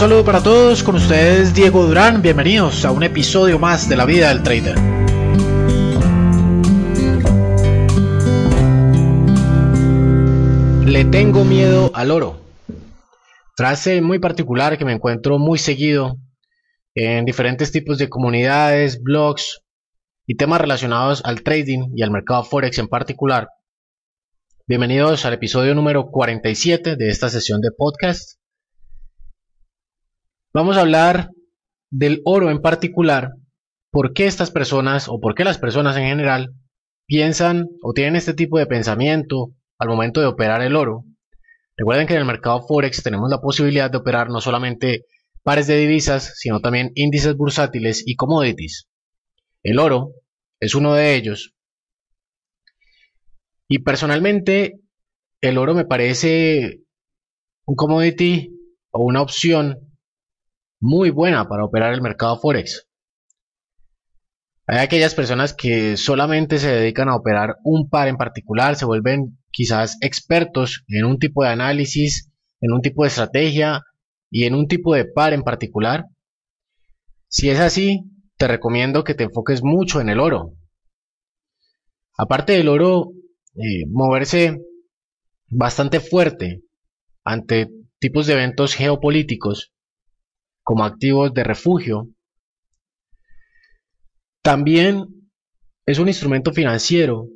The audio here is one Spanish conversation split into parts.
saludo para todos, con ustedes Diego Durán, bienvenidos a un episodio más de la vida del trader. Le tengo miedo al oro. Frase muy particular que me encuentro muy seguido en diferentes tipos de comunidades, blogs y temas relacionados al trading y al mercado forex en particular. Bienvenidos al episodio número 47 de esta sesión de podcast. Vamos a hablar del oro en particular, por qué estas personas o por qué las personas en general piensan o tienen este tipo de pensamiento al momento de operar el oro. Recuerden que en el mercado Forex tenemos la posibilidad de operar no solamente pares de divisas, sino también índices bursátiles y commodities. El oro es uno de ellos. Y personalmente, el oro me parece un commodity o una opción muy buena para operar el mercado Forex. Hay aquellas personas que solamente se dedican a operar un par en particular, se vuelven quizás expertos en un tipo de análisis, en un tipo de estrategia y en un tipo de par en particular. Si es así, te recomiendo que te enfoques mucho en el oro. Aparte del oro, eh, moverse bastante fuerte ante tipos de eventos geopolíticos como activos de refugio. También es un instrumento financiero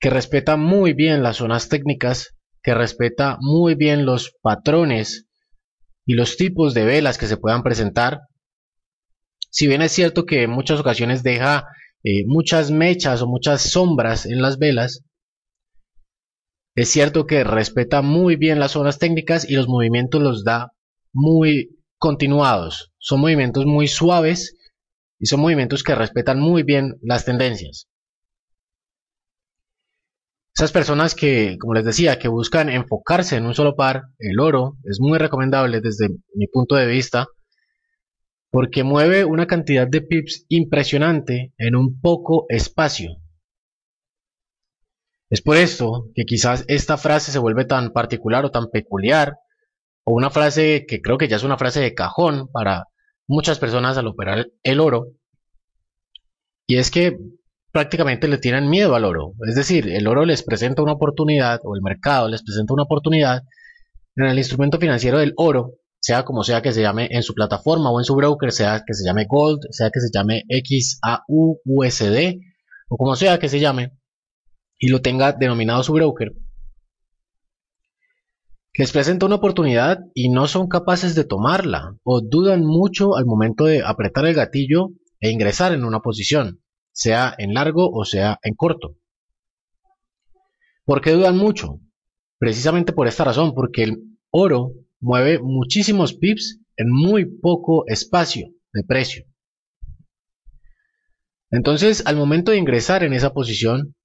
que respeta muy bien las zonas técnicas, que respeta muy bien los patrones y los tipos de velas que se puedan presentar. Si bien es cierto que en muchas ocasiones deja eh, muchas mechas o muchas sombras en las velas, es cierto que respeta muy bien las zonas técnicas y los movimientos los da muy continuados, son movimientos muy suaves y son movimientos que respetan muy bien las tendencias. Esas personas que, como les decía, que buscan enfocarse en un solo par, el oro, es muy recomendable desde mi punto de vista, porque mueve una cantidad de pips impresionante en un poco espacio. Es por esto que quizás esta frase se vuelve tan particular o tan peculiar o una frase que creo que ya es una frase de cajón para muchas personas al operar el oro, y es que prácticamente le tienen miedo al oro. Es decir, el oro les presenta una oportunidad, o el mercado les presenta una oportunidad en el instrumento financiero del oro, sea como sea que se llame en su plataforma o en su broker, sea que se llame Gold, sea que se llame XAU, USD, o como sea que se llame, y lo tenga denominado su broker les presenta una oportunidad y no son capaces de tomarla o dudan mucho al momento de apretar el gatillo e ingresar en una posición, sea en largo o sea en corto. ¿Por qué dudan mucho? Precisamente por esta razón, porque el oro mueve muchísimos pips en muy poco espacio de precio. Entonces, al momento de ingresar en esa posición,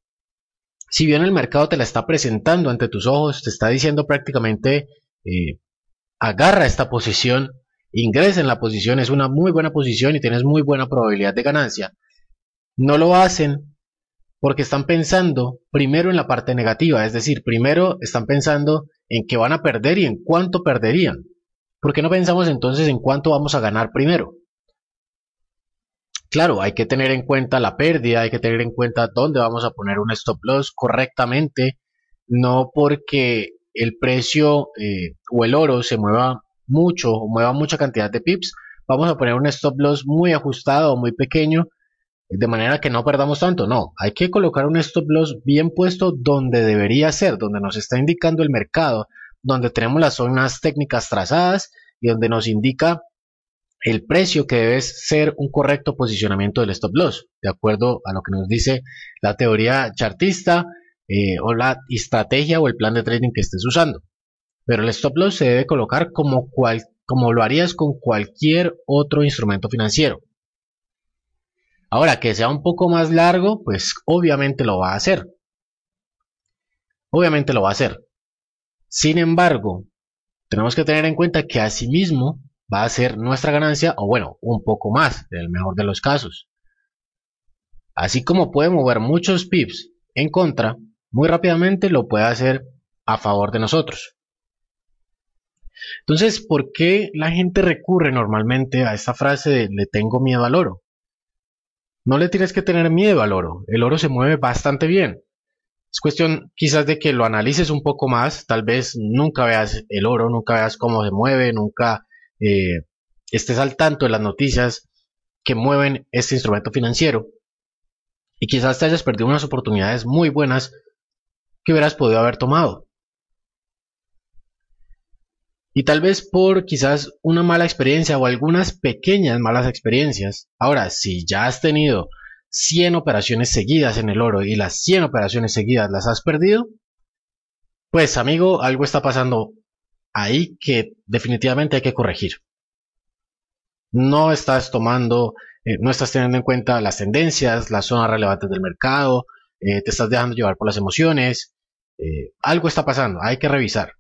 si bien el mercado te la está presentando ante tus ojos, te está diciendo prácticamente, eh, agarra esta posición, ingresa en la posición, es una muy buena posición y tienes muy buena probabilidad de ganancia. No lo hacen porque están pensando primero en la parte negativa, es decir, primero están pensando en que van a perder y en cuánto perderían. ¿Por qué no pensamos entonces en cuánto vamos a ganar primero? Claro, hay que tener en cuenta la pérdida, hay que tener en cuenta dónde vamos a poner un stop loss correctamente, no porque el precio eh, o el oro se mueva mucho o mueva mucha cantidad de pips, vamos a poner un stop loss muy ajustado o muy pequeño de manera que no perdamos tanto. No, hay que colocar un stop loss bien puesto donde debería ser, donde nos está indicando el mercado, donde tenemos las zonas técnicas trazadas y donde nos indica el precio que debe ser un correcto posicionamiento del stop loss, de acuerdo a lo que nos dice la teoría chartista eh, o la estrategia o el plan de trading que estés usando. Pero el stop loss se debe colocar como, cual, como lo harías con cualquier otro instrumento financiero. Ahora, que sea un poco más largo, pues obviamente lo va a hacer. Obviamente lo va a hacer. Sin embargo, tenemos que tener en cuenta que asimismo va a ser nuestra ganancia o bueno, un poco más en el mejor de los casos. Así como puede mover muchos pips en contra, muy rápidamente lo puede hacer a favor de nosotros. Entonces, ¿por qué la gente recurre normalmente a esta frase de le tengo miedo al oro? No le tienes que tener miedo al oro. El oro se mueve bastante bien. Es cuestión quizás de que lo analices un poco más. Tal vez nunca veas el oro, nunca veas cómo se mueve, nunca eh, estés al tanto de las noticias que mueven este instrumento financiero. Y quizás te hayas perdido unas oportunidades muy buenas que hubieras podido haber tomado. Y tal vez por quizás una mala experiencia o algunas pequeñas malas experiencias. Ahora, si ya has tenido 100 operaciones seguidas en el oro y las 100 operaciones seguidas las has perdido, pues amigo, algo está pasando ahí que definitivamente hay que corregir. No estás tomando, eh, no estás teniendo en cuenta las tendencias, las zonas relevantes del mercado, eh, te estás dejando llevar por las emociones, eh, algo está pasando, hay que revisar.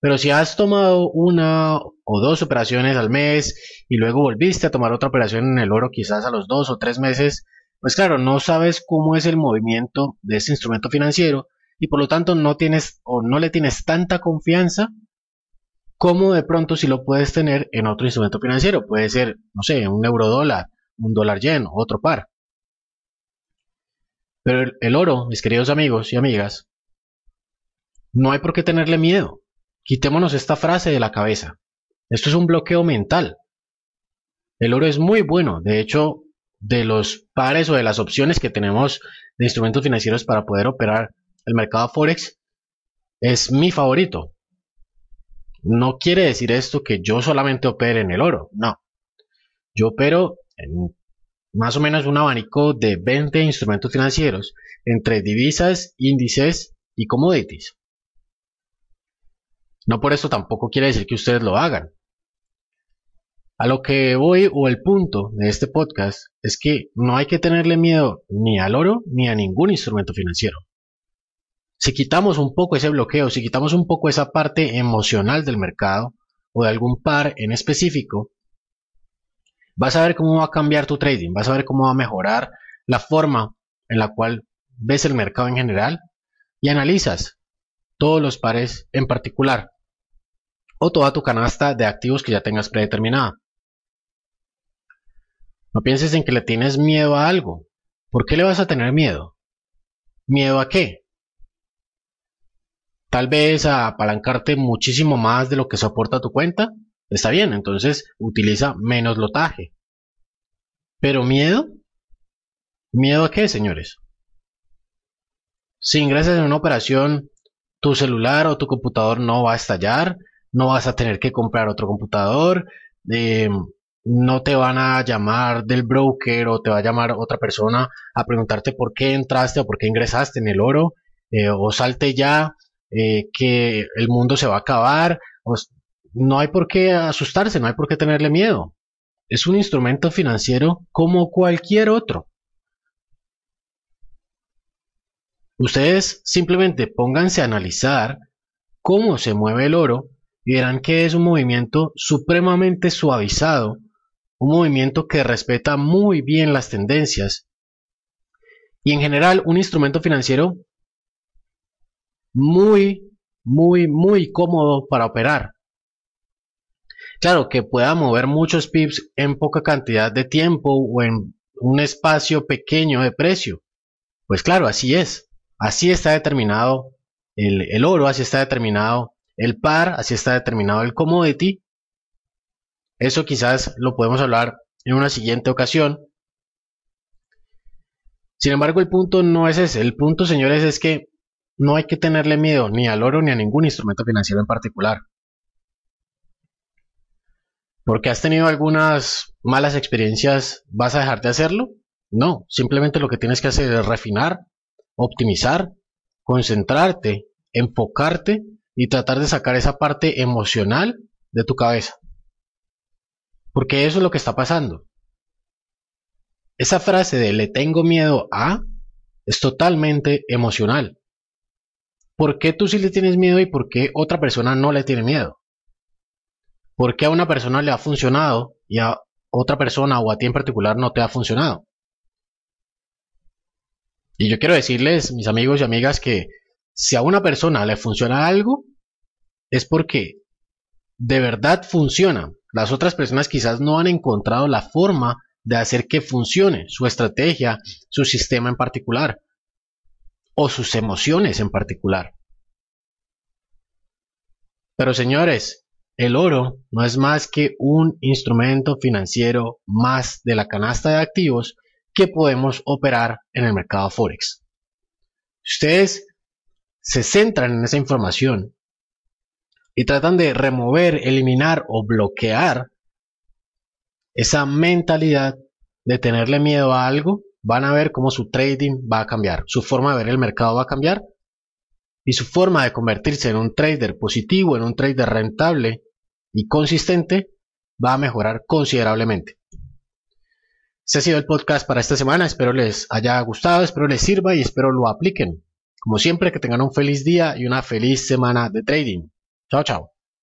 Pero si has tomado una o dos operaciones al mes y luego volviste a tomar otra operación en el oro quizás a los dos o tres meses, pues claro, no sabes cómo es el movimiento de ese instrumento financiero y por lo tanto no tienes o no le tienes tanta confianza como de pronto si lo puedes tener en otro instrumento financiero. Puede ser, no sé, un euro dólar, un dólar yen, otro par. Pero el oro, mis queridos amigos y amigas, no hay por qué tenerle miedo. Quitémonos esta frase de la cabeza. Esto es un bloqueo mental. El oro es muy bueno. De hecho, de los pares o de las opciones que tenemos de instrumentos financieros para poder operar el mercado Forex, es mi favorito. No quiere decir esto que yo solamente opere en el oro. No. Yo opero en más o menos un abanico de 20 instrumentos financieros entre divisas, índices y commodities. No por eso tampoco quiere decir que ustedes lo hagan. A lo que voy o el punto de este podcast es que no hay que tenerle miedo ni al oro ni a ningún instrumento financiero. Si quitamos un poco ese bloqueo, si quitamos un poco esa parte emocional del mercado o de algún par en específico, vas a ver cómo va a cambiar tu trading, vas a ver cómo va a mejorar la forma en la cual ves el mercado en general y analizas todos los pares en particular o toda tu canasta de activos que ya tengas predeterminada. No pienses en que le tienes miedo a algo. ¿Por qué le vas a tener miedo? ¿Miedo a qué? Tal vez a apalancarte muchísimo más de lo que soporta tu cuenta. Está bien, entonces utiliza menos lotaje. ¿Pero miedo? ¿Miedo a qué, señores? Si ingresas en una operación tu celular o tu computador no va a estallar, no vas a tener que comprar otro computador, eh, no te van a llamar del broker o te va a llamar otra persona a preguntarte por qué entraste o por qué ingresaste en el oro, eh, o salte ya, eh, que el mundo se va a acabar, no hay por qué asustarse, no hay por qué tenerle miedo. Es un instrumento financiero como cualquier otro. Ustedes simplemente pónganse a analizar cómo se mueve el oro y verán que es un movimiento supremamente suavizado, un movimiento que respeta muy bien las tendencias y en general un instrumento financiero muy, muy, muy cómodo para operar. Claro, que pueda mover muchos pips en poca cantidad de tiempo o en un espacio pequeño de precio. Pues claro, así es. Así está determinado el, oro, así está determinado el par, así está determinado el commodity. Eso quizás lo podemos hablar en una siguiente ocasión. Sin embargo, el punto no es ese. El punto, señores, es que no hay que tenerle miedo ni al oro ni a ningún instrumento financiero en particular. Porque has tenido algunas malas experiencias, ¿vas a dejar de hacerlo? No, simplemente lo que tienes que hacer es refinar optimizar, concentrarte, enfocarte y tratar de sacar esa parte emocional de tu cabeza. Porque eso es lo que está pasando. Esa frase de le tengo miedo a es totalmente emocional. ¿Por qué tú sí le tienes miedo y por qué otra persona no le tiene miedo? ¿Por qué a una persona le ha funcionado y a otra persona o a ti en particular no te ha funcionado? Y yo quiero decirles, mis amigos y amigas, que si a una persona le funciona algo, es porque de verdad funciona. Las otras personas quizás no han encontrado la forma de hacer que funcione su estrategia, su sistema en particular, o sus emociones en particular. Pero señores, el oro no es más que un instrumento financiero más de la canasta de activos que podemos operar en el mercado Forex. Ustedes se centran en esa información y tratan de remover, eliminar o bloquear esa mentalidad de tenerle miedo a algo, van a ver cómo su trading va a cambiar, su forma de ver el mercado va a cambiar y su forma de convertirse en un trader positivo, en un trader rentable y consistente va a mejorar considerablemente. Este ha sido el podcast para esta semana, espero les haya gustado, espero les sirva y espero lo apliquen. Como siempre, que tengan un feliz día y una feliz semana de trading. Chao, chao.